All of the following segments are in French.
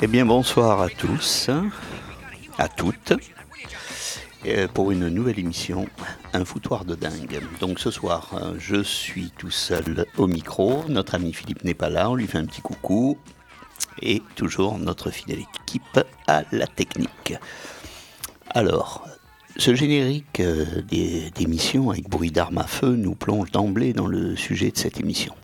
Eh bien, bonsoir à tous, à toutes, pour une nouvelle émission, Un foutoir de dingue. Donc ce soir, je suis tout seul au micro, notre ami Philippe n'est pas là, on lui fait un petit coucou, et toujours notre fidèle équipe à la technique. Alors, ce générique euh, d'émission avec bruit d'armes à feu nous plonge d'emblée dans le sujet de cette émission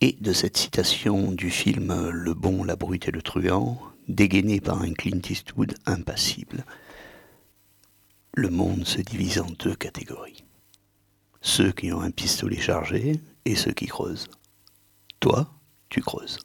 et de cette citation du film Le bon, la brute et le truand, dégainé par un Clint Eastwood impassible. Le monde se divise en deux catégories. Ceux qui ont un pistolet chargé et ceux qui creusent. Toi, tu creuses.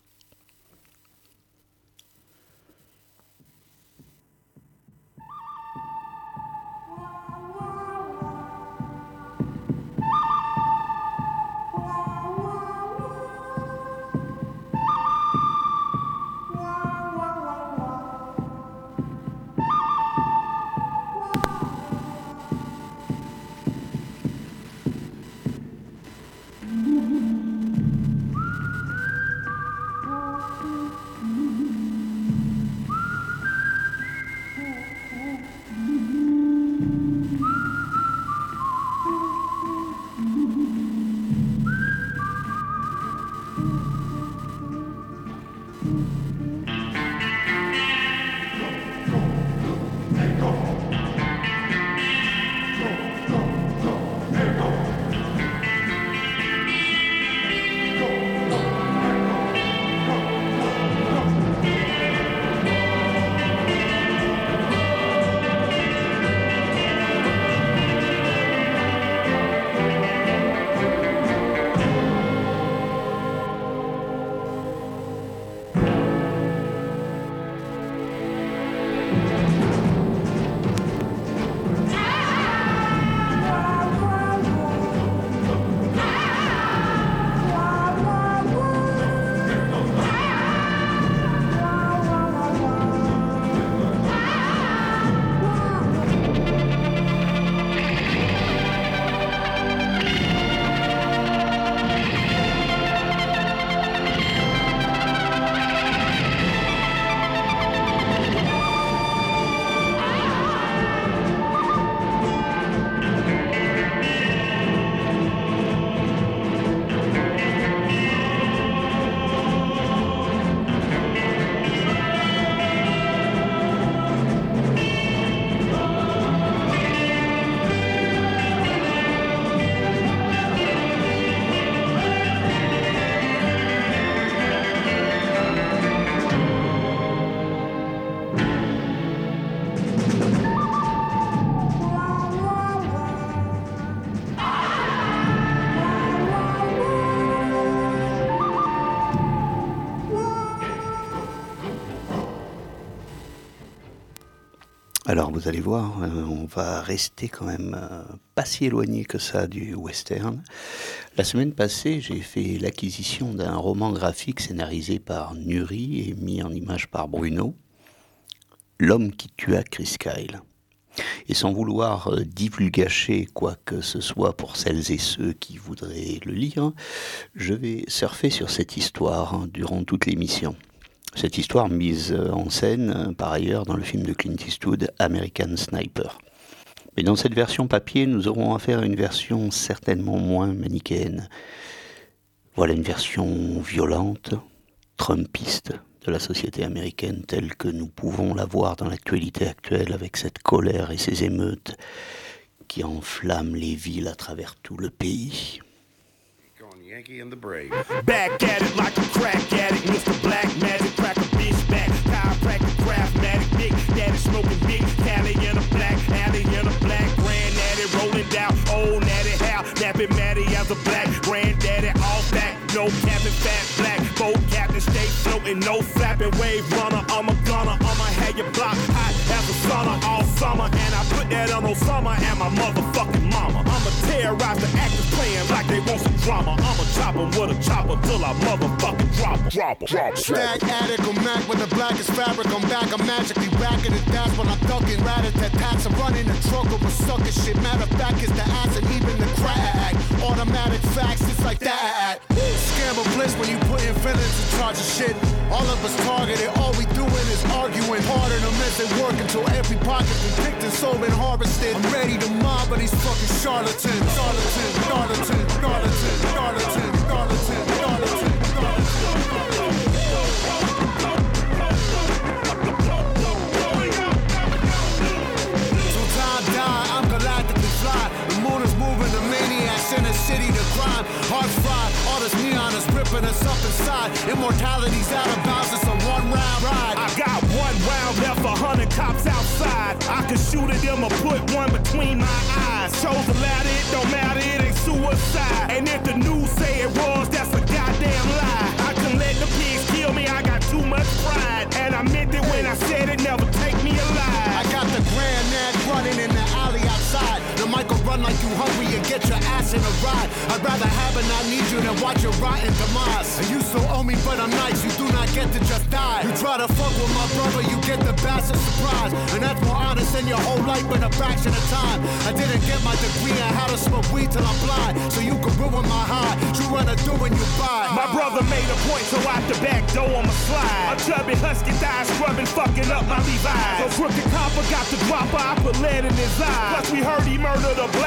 Vous allez voir, euh, on va rester quand même euh, pas si éloigné que ça du western. La semaine passée, j'ai fait l'acquisition d'un roman graphique scénarisé par Nuri et mis en image par Bruno, L'homme qui tua Chris Kyle. Et sans vouloir euh, divulgacher quoi que ce soit pour celles et ceux qui voudraient le lire, je vais surfer sur cette histoire hein, durant toute l'émission. Cette histoire mise en scène par ailleurs dans le film de Clint Eastwood, American Sniper. Mais dans cette version papier, nous aurons affaire à une version certainement moins manichéenne. Voilà une version violente, trumpiste de la société américaine telle que nous pouvons la voir dans l'actualité actuelle avec cette colère et ces émeutes qui enflamment les villes à travers tout le pays. Yankee and the Brave. Back at it like a crack addict, Mr. Black Magic, crack a bitch back. Chiropractic, craftmatic, big daddy smoking big, Cali in a black, alley in a black, granddaddy rolling down, old natty how, napping Matty as a black, granddaddy all back, no cabin fat black, boat captain stay floating, no flapping wave runner, I'm a gunner, I'ma have your block hot as a sauna all summer, and I put that on Osama and my motherfucking mama. I'ma terrorize the actors playing like they want some drama. I'ma chop 'em with a chopper till I motherfucking drop 'em. Drop 'em. Drop 'em. Stack attic or Mac when the black is fabric. I'm back, I'm magically racking it. That's when I'm ducking. Rat at tats. I'm running the truck over sucker shit. Matter of fact, it's the ass and even the crack. Automatic facts, it's like that. Scam of bliss when you put in feelings in charge of shit. All of us targeted, all we doing is arguing. Harder to miss it work until every pocket been picked and sold and harvested. I'm ready to mob, but these fucking. Charlatans, charlatans, charlatans, charlatans, charlatans, us up inside. Immortality's out of bounds, it's a one round ride. I got one round left, a hundred cops outside. I could shoot at them or put one between my eyes. Chose the latter, it don't matter, it ain't suicide. And if the news run like you hungry and get your ass in a ride. I'd rather have and not need you than watch your rotten demise. And you still owe me, but I'm nice. You do not get to just die. You try to fuck with my brother, you get the bastard surprise. And that's more honest than your whole life in a fraction of time. I didn't get my degree on how to smoke weed till I'm blind. So you can ruin my high. You run a do when you buy. My brother made a point, so out the back door I'ma slide. A chubby husky thigh scrubbing, fucking up my Levi's. So crooked copper got the dropper, I put lead in his eye. Plus we heard he murdered a black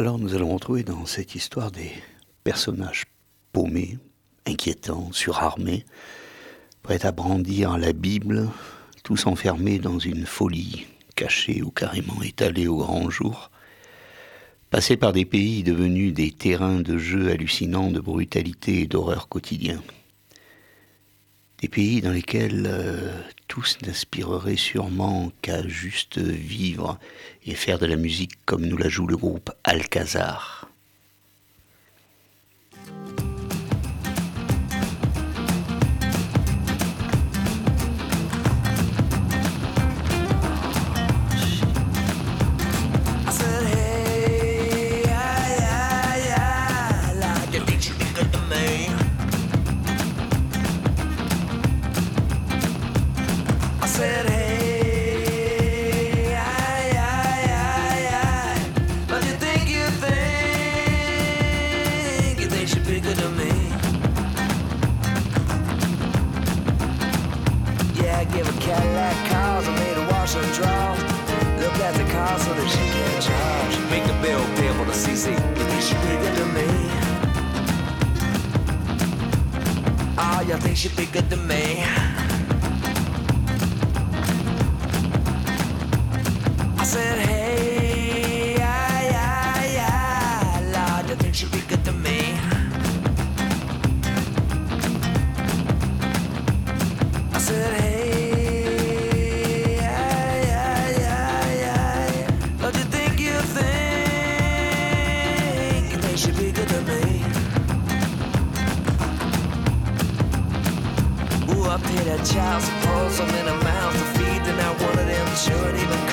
Alors nous allons retrouver dans cette histoire des personnages paumés, inquiétants, surarmés, prêts à brandir la Bible, tous enfermés dans une folie, cachée ou carrément étalée au grand jour, passés par des pays devenus des terrains de jeu hallucinants de brutalité et d'horreur quotidien. Des pays dans lesquels euh, tous n'aspireraient sûrement qu'à juste vivre et faire de la musique comme nous la joue le groupe Alcazar. you bigger than me. child. Suppose I'm in a mouth to feed, and I one of them sure even.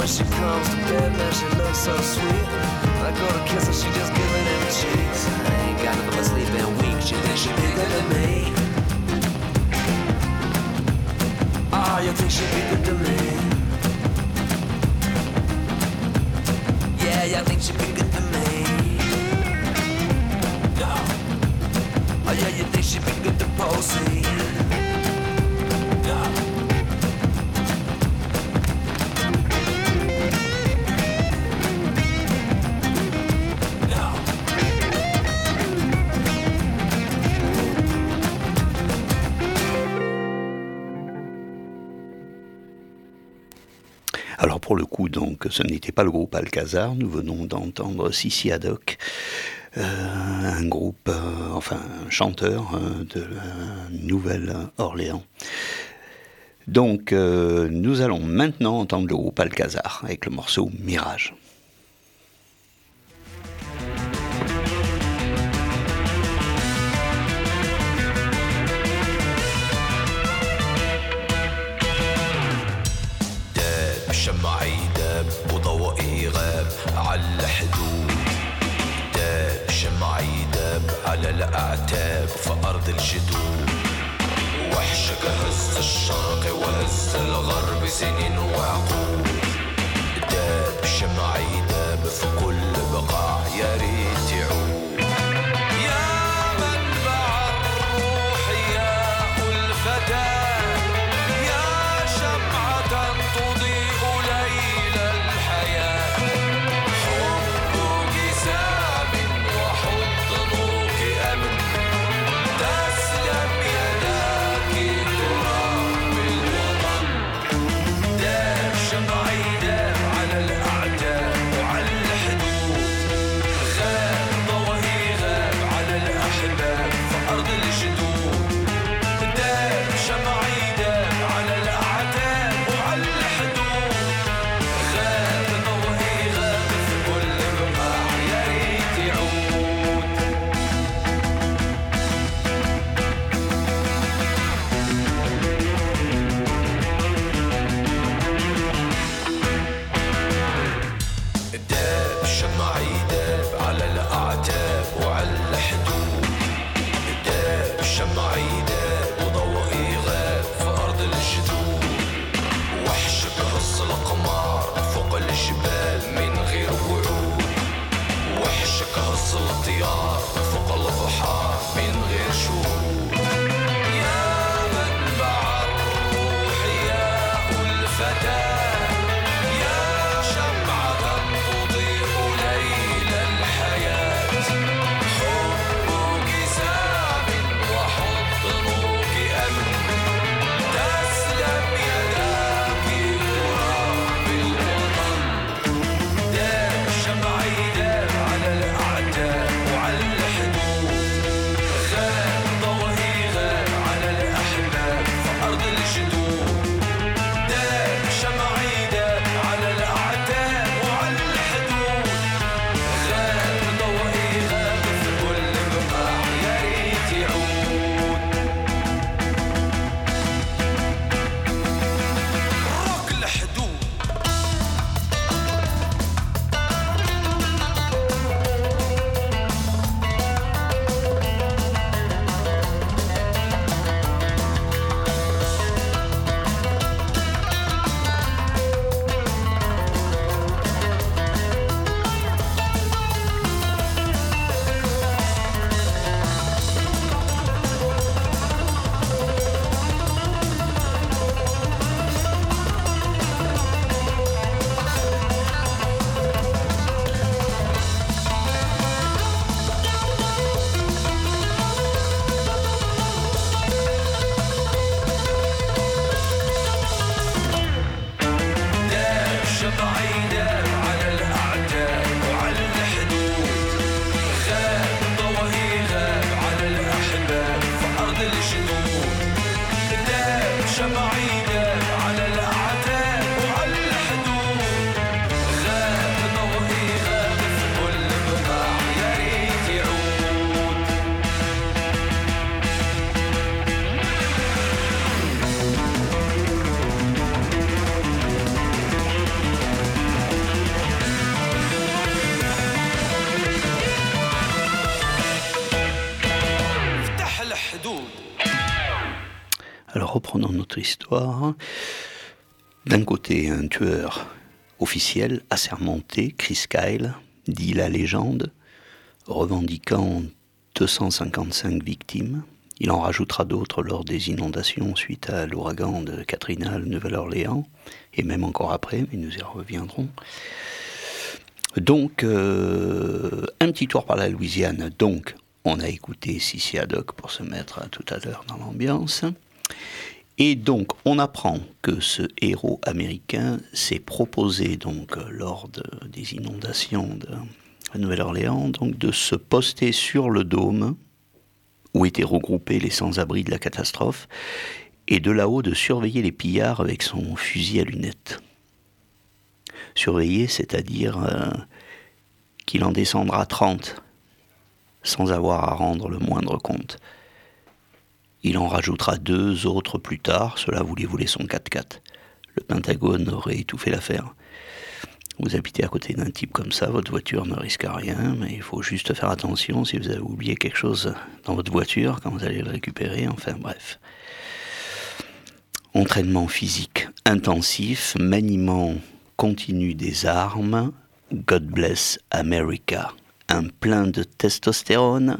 When she comes to bed, man, she looks so sweet. I go to kiss her, she just giving in the cheeks. I ain't got nothing but sleeping weak. She thinks she good to me. Oh, you think she good to me? Yeah, yeah, I think she good to me. Yeah. Oh, yeah, you think she good to Posey? Coup, donc, ce n'était pas le groupe Alcazar, nous venons d'entendre Sissi Haddock, euh, un groupe, euh, enfin chanteur euh, de la Nouvelle-Orléans. Donc nous allons maintenant entendre le groupe Alcazar avec le morceau Mirage. أعتاب في أرض الجدود. وحش جهزت الشرق وهزت الغرب سنين وعقود. Histoire. D'un côté, un tueur officiel, assermenté, Chris Kyle, dit la légende, revendiquant 255 victimes. Il en rajoutera d'autres lors des inondations suite à l'ouragan de Katrina à Nouvelle-Orléans, et même encore après, mais nous y reviendrons. Donc, euh, un petit tour par la Louisiane. Donc, on a écouté Sissi Haddock pour se mettre tout à l'heure dans l'ambiance. Et donc, on apprend que ce héros américain s'est proposé, donc, lors des inondations de Nouvelle-Orléans, donc, de se poster sur le dôme où étaient regroupés les sans-abri de la catastrophe, et de là-haut de surveiller les pillards avec son fusil à lunettes. Surveiller, c'est-à-dire euh, qu'il en descendra 30 sans avoir à rendre le moindre compte. Il en rajoutera deux autres plus tard, cela voulait voulait son 4x4. Le Pentagone aurait étouffé l'affaire. Vous habitez à côté d'un type comme ça, votre voiture ne risque rien, mais il faut juste faire attention si vous avez oublié quelque chose dans votre voiture quand vous allez le récupérer, enfin bref. Entraînement physique intensif, maniement continu des armes, God bless America. Un plein de testostérone,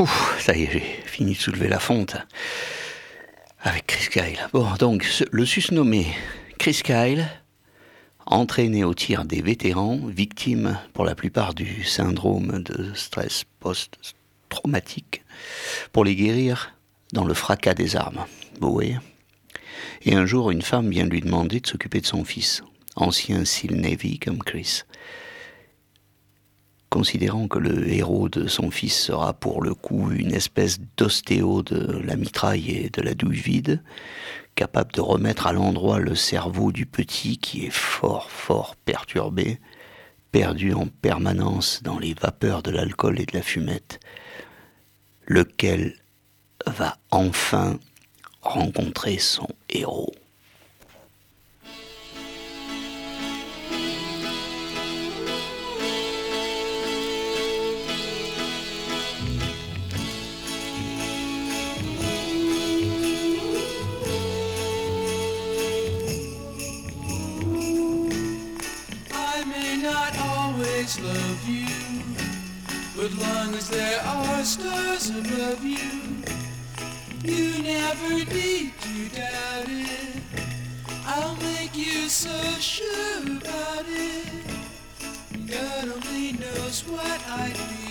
Ah, ça y est, j'ai fini de soulever la fonte avec Chris Kyle. Bon, donc, le susnommé Chris Kyle, entraîné au tir des vétérans, victime pour la plupart du syndrome de stress post-traumatique, pour les guérir dans le fracas des armes. Vous Et un jour, une femme vient lui demander de s'occuper de son fils, ancien SEAL Navy comme Chris. Considérant que le héros de son fils sera pour le coup une espèce d'ostéo de la mitraille et de la douille vide, capable de remettre à l'endroit le cerveau du petit qui est fort, fort perturbé, perdu en permanence dans les vapeurs de l'alcool et de la fumette, lequel va enfin rencontrer son héros. Long as there are stars above you, you never need to doubt it. I'll make you so sure about it. God only knows what I'd be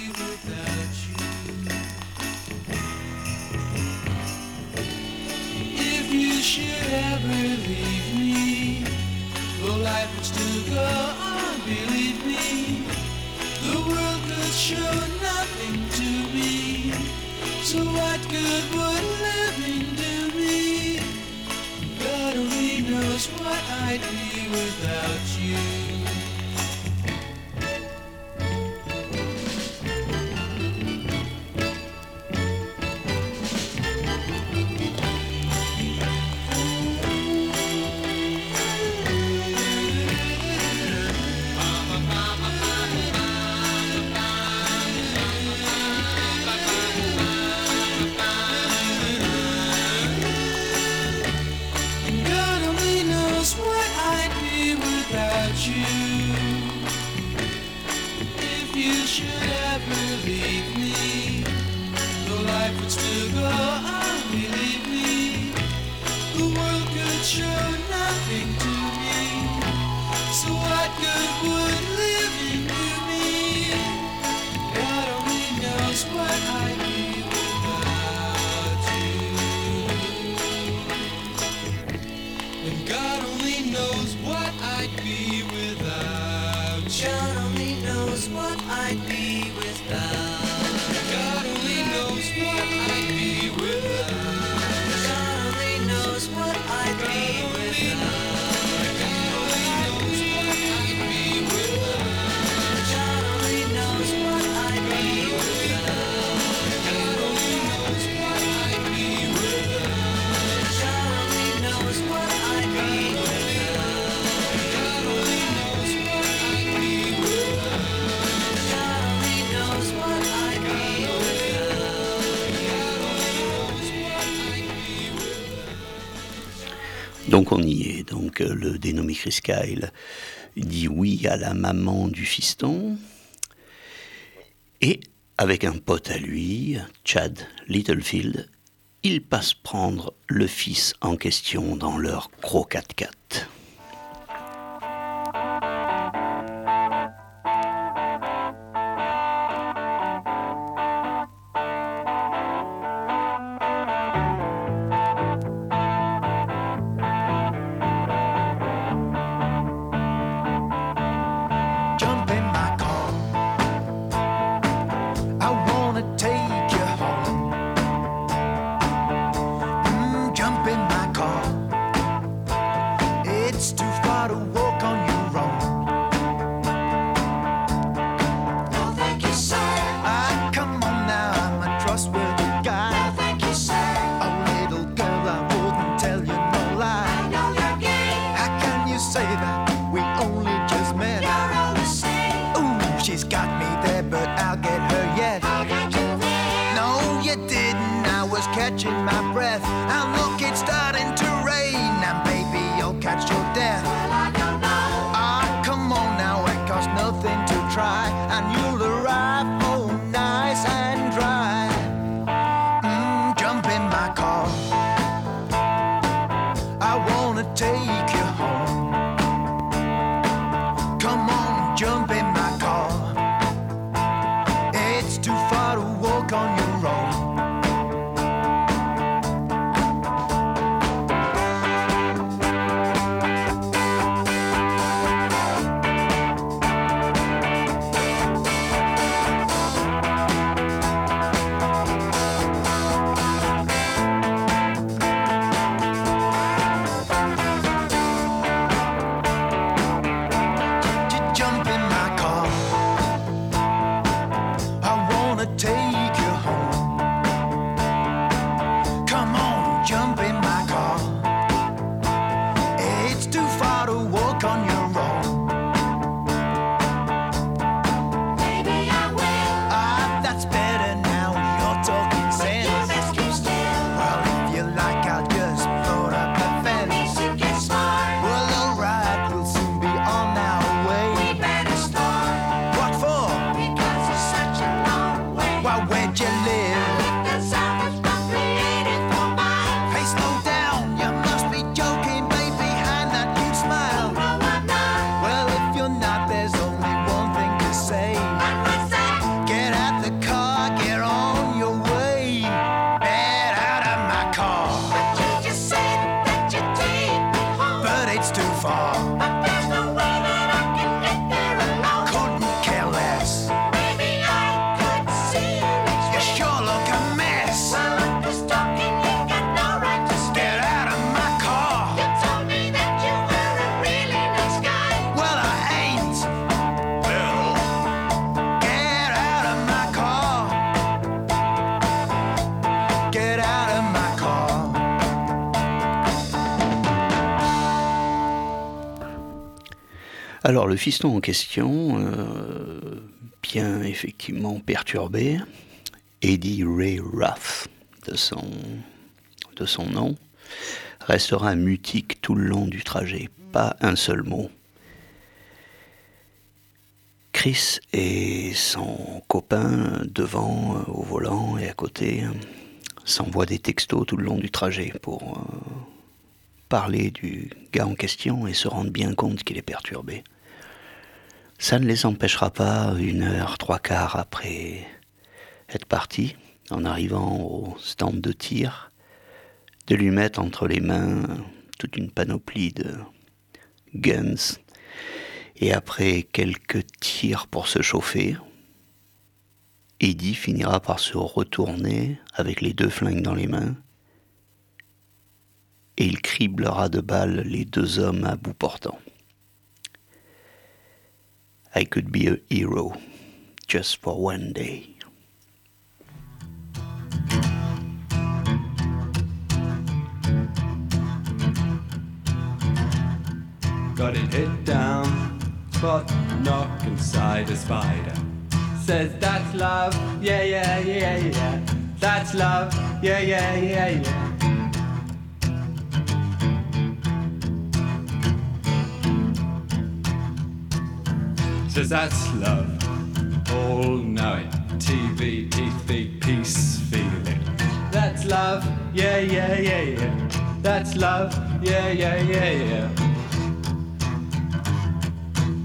life would still go on. Le dénommé Chris Kyle dit oui à la maman du fiston. Et avec un pote à lui, Chad Littlefield, il passe prendre le fils en question dans leur gros 4x4. Alors le fiston en question, euh, bien effectivement perturbé, Eddie Ray Ruff, de son, nom, restera mutique tout le long du trajet, pas un seul mot. Chris et son copain devant, euh, au volant et à côté, s'envoient des textos tout le long du trajet pour euh, parler du gars en question et se rendre bien compte qu'il est perturbé. Ça ne les empêchera pas, une heure, trois quarts après être parti, en arrivant au stand de tir, de lui mettre entre les mains toute une panoplie de guns. Et après quelques tirs pour se chauffer, Eddie finira par se retourner avec les deux flingues dans les mains et il criblera de balles les deux hommes à bout portant. I could be a hero just for one day. Got it hit down, but knock inside a spider. Says that's love, yeah, yeah, yeah, yeah. That's love, yeah, yeah, yeah, yeah. Says that's love, all know it. TV, TV, peace feeling. That's love, yeah, yeah, yeah, yeah. That's love, yeah, yeah, yeah, yeah.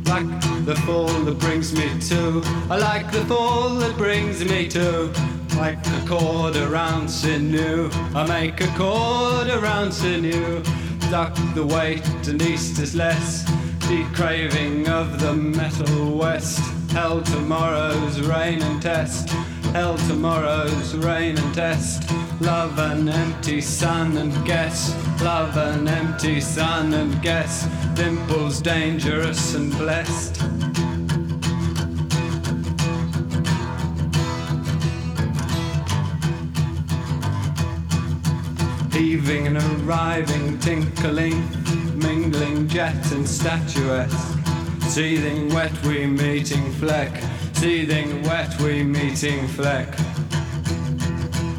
Like the fall that brings me to. I like the fall that brings me to. Like a cord around sinew. I make a cord around sinew. Duck the weight and east is less. The craving of the metal west. Hell tomorrow's rain and test. Hell tomorrow's rain and test. Love an empty sun and guess. Love an empty sun and guess. Dimples dangerous and blessed. Heaving and arriving, tinkling, mingling jet and statuesque. Seething wet, we meeting fleck. Seething wet, we meeting fleck.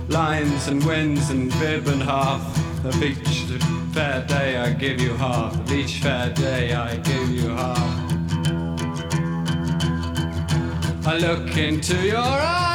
Lines and winds and bib and half. Of each fair day I give you half. Of each fair day I give you half. I look into your eyes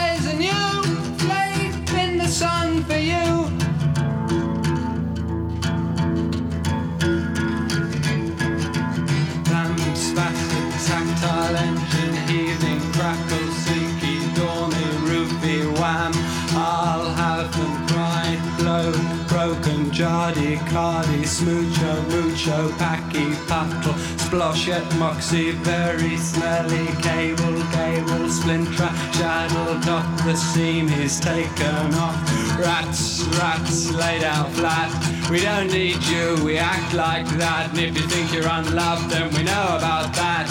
Jardy, Cardi, Smoocho, Mucho, Packy, Pattle, Sploshet, Moxie, very smelly, Cable, Cable, Splinter, Shadow, Dot, the seam is taken off. Rats, rats, laid out flat. We don't need you, we act like that. And if you think you're unloved, then we know about that.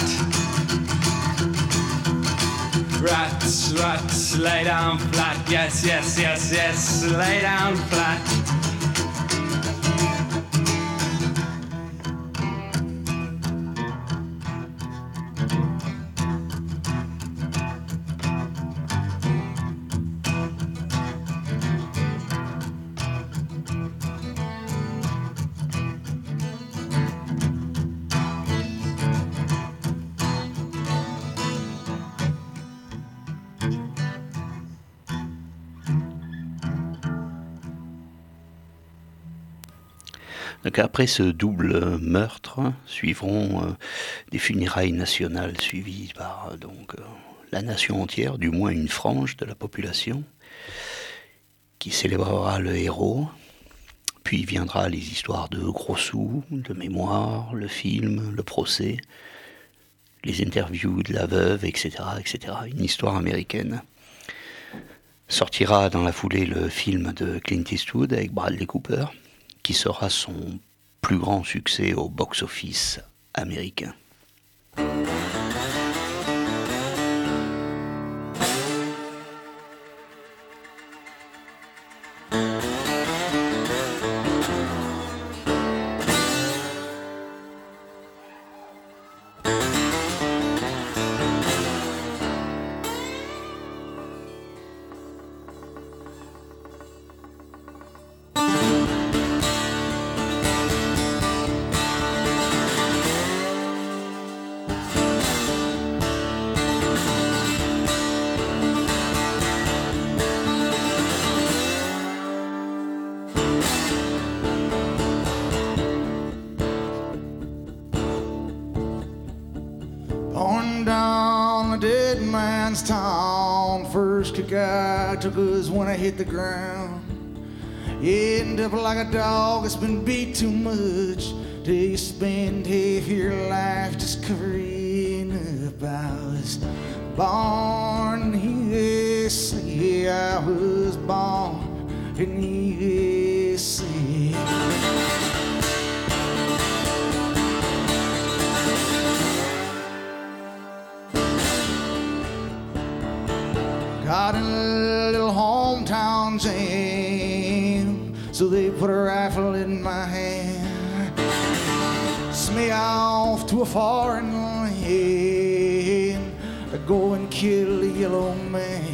Rats, rats, lay down flat. Yes, yes, yes, yes, lay down flat. Après ce double meurtre, suivront euh, des funérailles nationales suivies par euh, donc euh, la nation entière, du moins une frange de la population, qui célébrera le héros. Puis viendra les histoires de gros sous, de mémoire, le film, le procès, les interviews de la veuve, etc., etc. Une histoire américaine. Sortira dans la foulée le film de Clint Eastwood avec Bradley Cooper, qui sera son plus grand succès au box-office américain. The USA. I was born in the USA. Got a little hometown jam, so they put a rifle in my hand. Sent me off to a foreign land to go and kill a yellow man.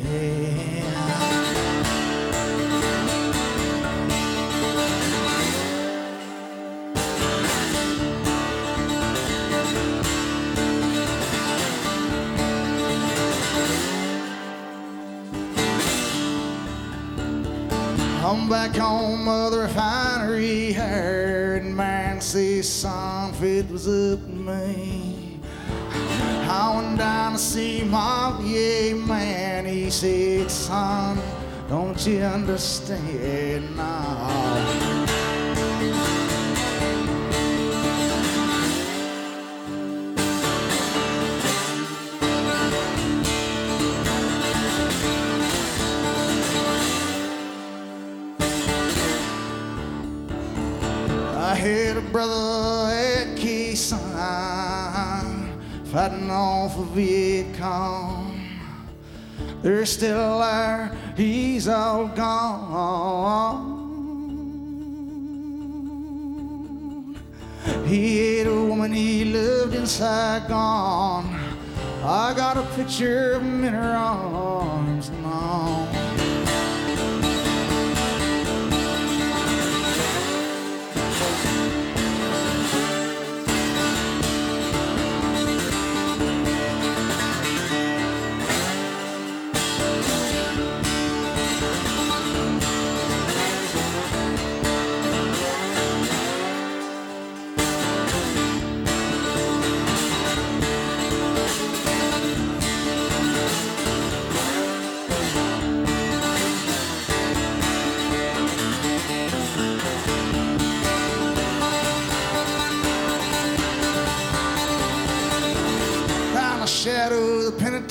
I'm back home, mother refinery, heard man say, son, if it was up to me. I went down to see my VA man, he said, son, don't you understand now? Brother at Quezon fighting off a Viet Cong. They're still there, he's all gone. He ate a woman he loved in Saigon. I got a picture of him in her arms now. the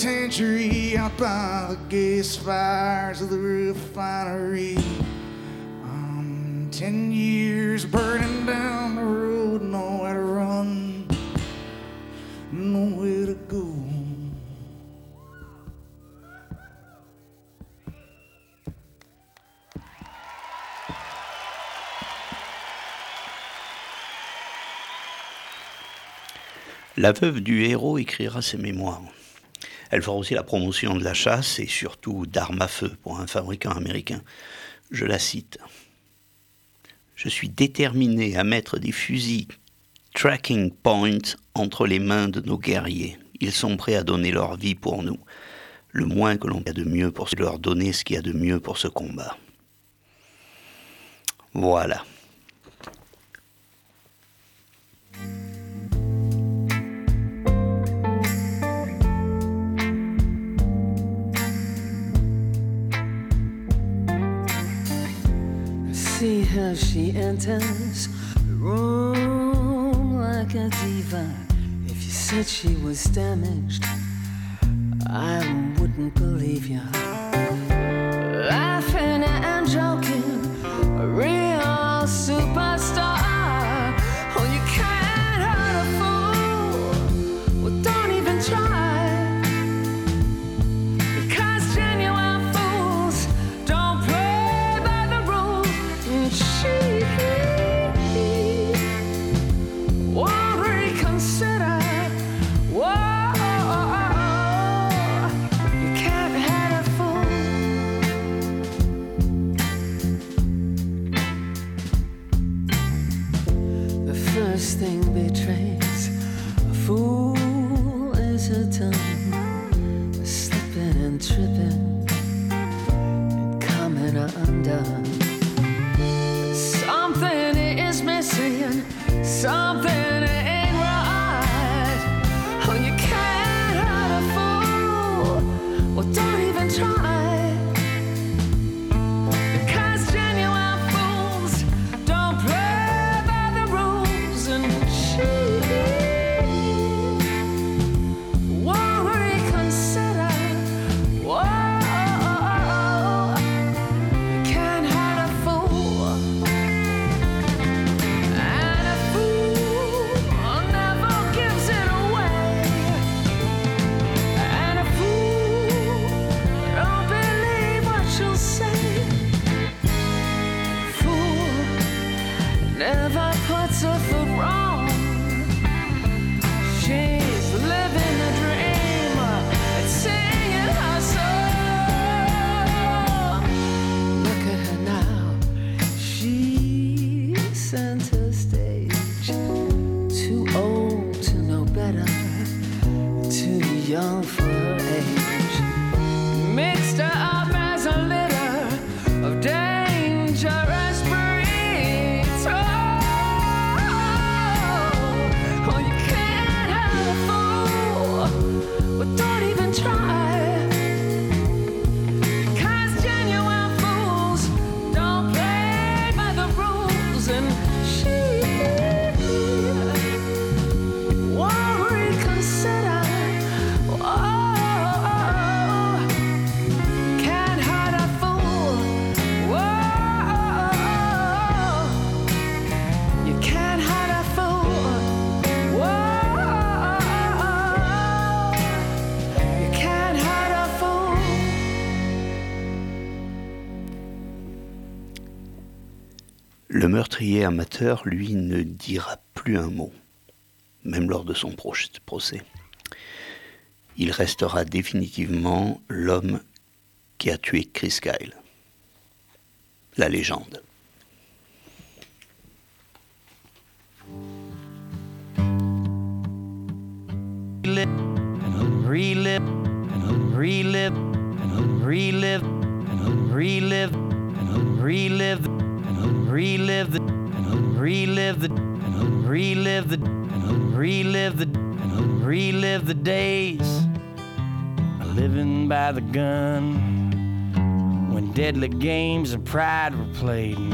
penitentiary, out by the gas fires of the refinery. Um, ten years burning down the road, nowhere to run, nowhere to go. La veuve du héros écrira ses mémoires. Elle fera aussi la promotion de la chasse et surtout d'armes à feu pour un fabricant américain. Je la cite. Je suis déterminé à mettre des fusils tracking point entre les mains de nos guerriers. Ils sont prêts à donner leur vie pour nous. Le moins que l'on a de mieux pour leur donner ce qu'il y a de mieux pour ce combat. Voilà. See how she enters the room like a diva. If you said she was damaged, I wouldn't believe you. Laughing and joking, a real superstar. Tripping and coming undone. Lui, ne dira plus un mot, même lors de son procès. Il restera définitivement l'homme qui a tué Chris Kyle. La légende. Relive the and relive the and relive the and relive the days living by the gun when deadly games of pride were played and,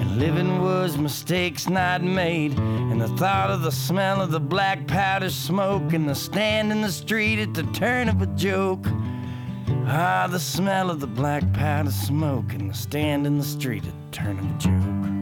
and Living was mistakes not made, and the thought of the smell of the black powder smoke, and the stand in the street at the turn of a joke. Ah, the smell of the black powder smoke, and the stand in the street at the turn of a joke.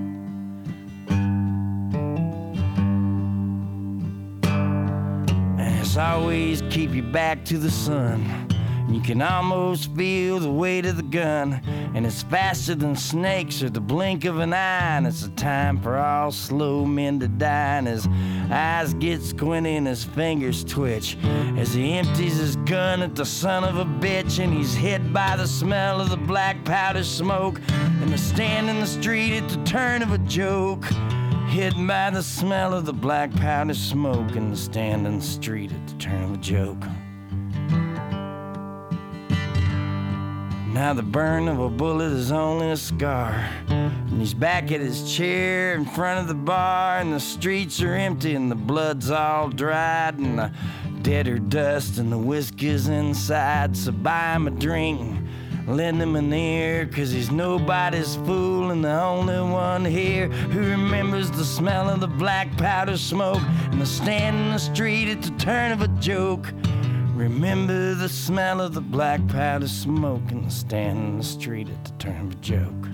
It's always keep you back to the sun. You can almost feel the weight of the gun, and it's faster than snakes or the blink of an eye. And it's a time for all slow men to die. And his eyes get squinty and his fingers twitch as he empties his gun at the son of a bitch. And he's hit by the smell of the black powder smoke, and the stand in the street at the turn of a joke. Hit by the smell of the black powder smoke, and the stand in the street at the turn of a joke. Now the burn of a bullet is only a scar. And he's back at his chair in front of the bar, and the streets are empty, and the blood's all dried, and the dead are dust, and the whiskey's inside. So buy him a drink, lend him an ear, cause he's nobody's fool, and the only one here who remembers the smell of the black powder smoke, and the stand in the street at the turn of a joke. Remember the smell of the black powder smoke and the stand in the street at the turn of a joke.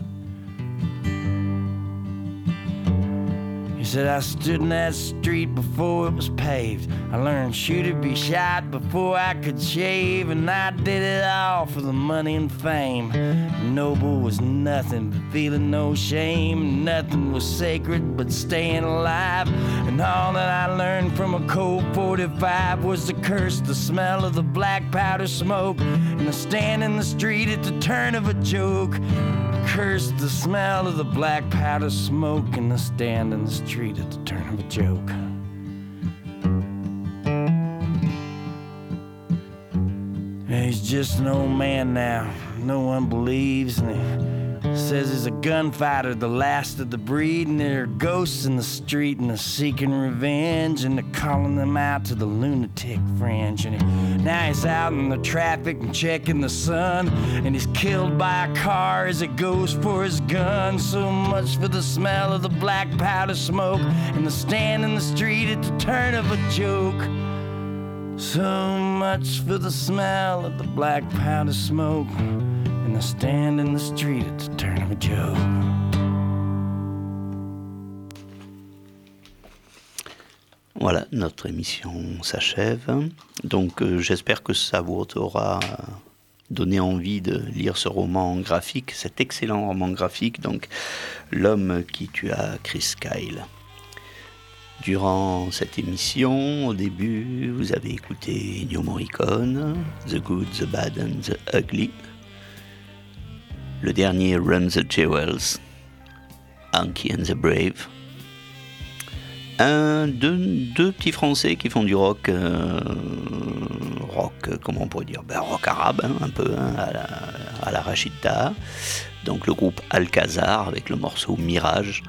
Said, I stood in that street before it was paved. I learned shoot or be shot before I could shave, and I did it all for the money and fame. Noble was nothing but feeling no shame. Nothing was sacred but staying alive. And all that I learned from a cold 45 was to curse the smell of the black powder smoke and the stand in the street at the turn of a joke. Curse the smell of the black powder smoke and the stand in the street at the turn of a joke. He's just an old man now. No one believes, he says he's a gunfighter, the last of the breed, and there are ghosts in the street, and they're seeking revenge, and they're calling them out to the lunatic fringe. And he, now he's out in the traffic and checking the sun, and he's killed by a car as it goes for his gun. So much for the smell of the black powder smoke, and the stand in the street at the turn of a joke. So much for the smell of the black powder smoke and the stand in the street at the turn of a joke. Voilà, notre émission s'achève. Donc euh, j'espère que ça vous aura donné envie de lire ce roman graphique, cet excellent roman graphique, donc L'homme qui tua Chris Kyle. Durant cette émission, au début, vous avez écouté Ennio Morricone, The Good, The Bad and The Ugly. Le dernier Run the Jewels, Anki and the Brave. Un, deux, deux petits Français qui font du rock, euh, rock, comment on pourrait dire, ben, rock arabe, hein, un peu, hein, à, la, à Rachida. Donc le groupe Alcazar avec le morceau Mirage.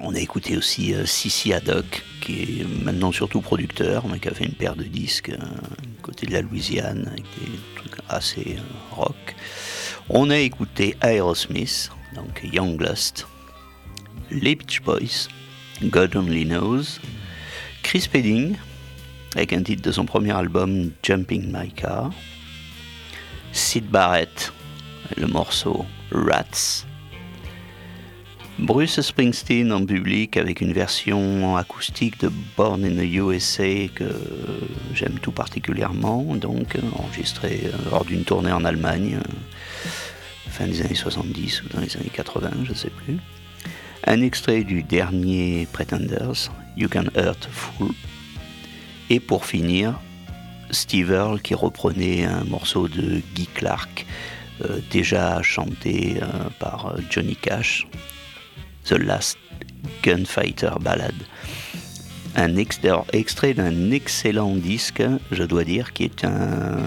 On a écouté aussi euh, Sissi Haddock, qui est maintenant surtout producteur, mais qui a fait une paire de disques euh, côté de la Louisiane, avec des trucs assez euh, rock. On a écouté Aerosmith, donc Young Lust, les Beach Boys, God Only Knows, Chris Pedding, avec un titre de son premier album Jumping My Car, Sid Barrett, le morceau Rats, Bruce Springsteen en public avec une version acoustique de Born in the USA que j'aime tout particulièrement, donc enregistrée euh, lors d'une tournée en Allemagne, euh, fin des années 70 ou dans les années 80, je ne sais plus. Un extrait du dernier Pretenders, You Can Hurt Fool. Et pour finir, Steve Earle qui reprenait un morceau de Guy Clark, euh, déjà chanté euh, par euh, Johnny Cash, The Last Gunfighter Ballad. Un extrait d'un excellent disque, je dois dire, qui est un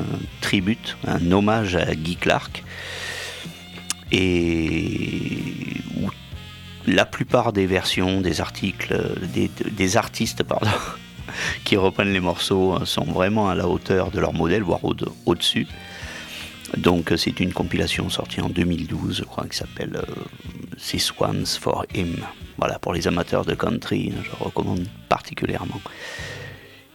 tribute, un hommage à Guy Clark, et où la plupart des versions, des articles, des, artistes, pardon, qui reprennent les morceaux sont vraiment à la hauteur de leur modèle, voire au-dessus. Donc c'est une compilation sortie en 2012, je crois, qui s'appelle euh, This One's for Him. Voilà, pour les amateurs de country, je recommande particulièrement.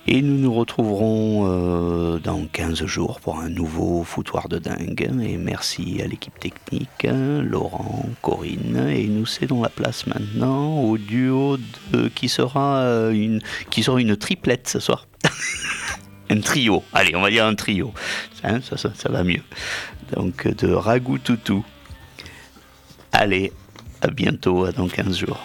Et nous nous retrouverons euh, dans 15 jours pour un nouveau foutoir de dingue. Et merci à l'équipe technique, Laurent, Corinne. Et nous cédons la place maintenant au duo de, qui, sera euh, une, qui sera une triplette ce soir. un trio. Allez, on va dire un trio. Hein, ça, va mieux. Donc de Ragout Toutou. Allez, à bientôt, dans 15 jours.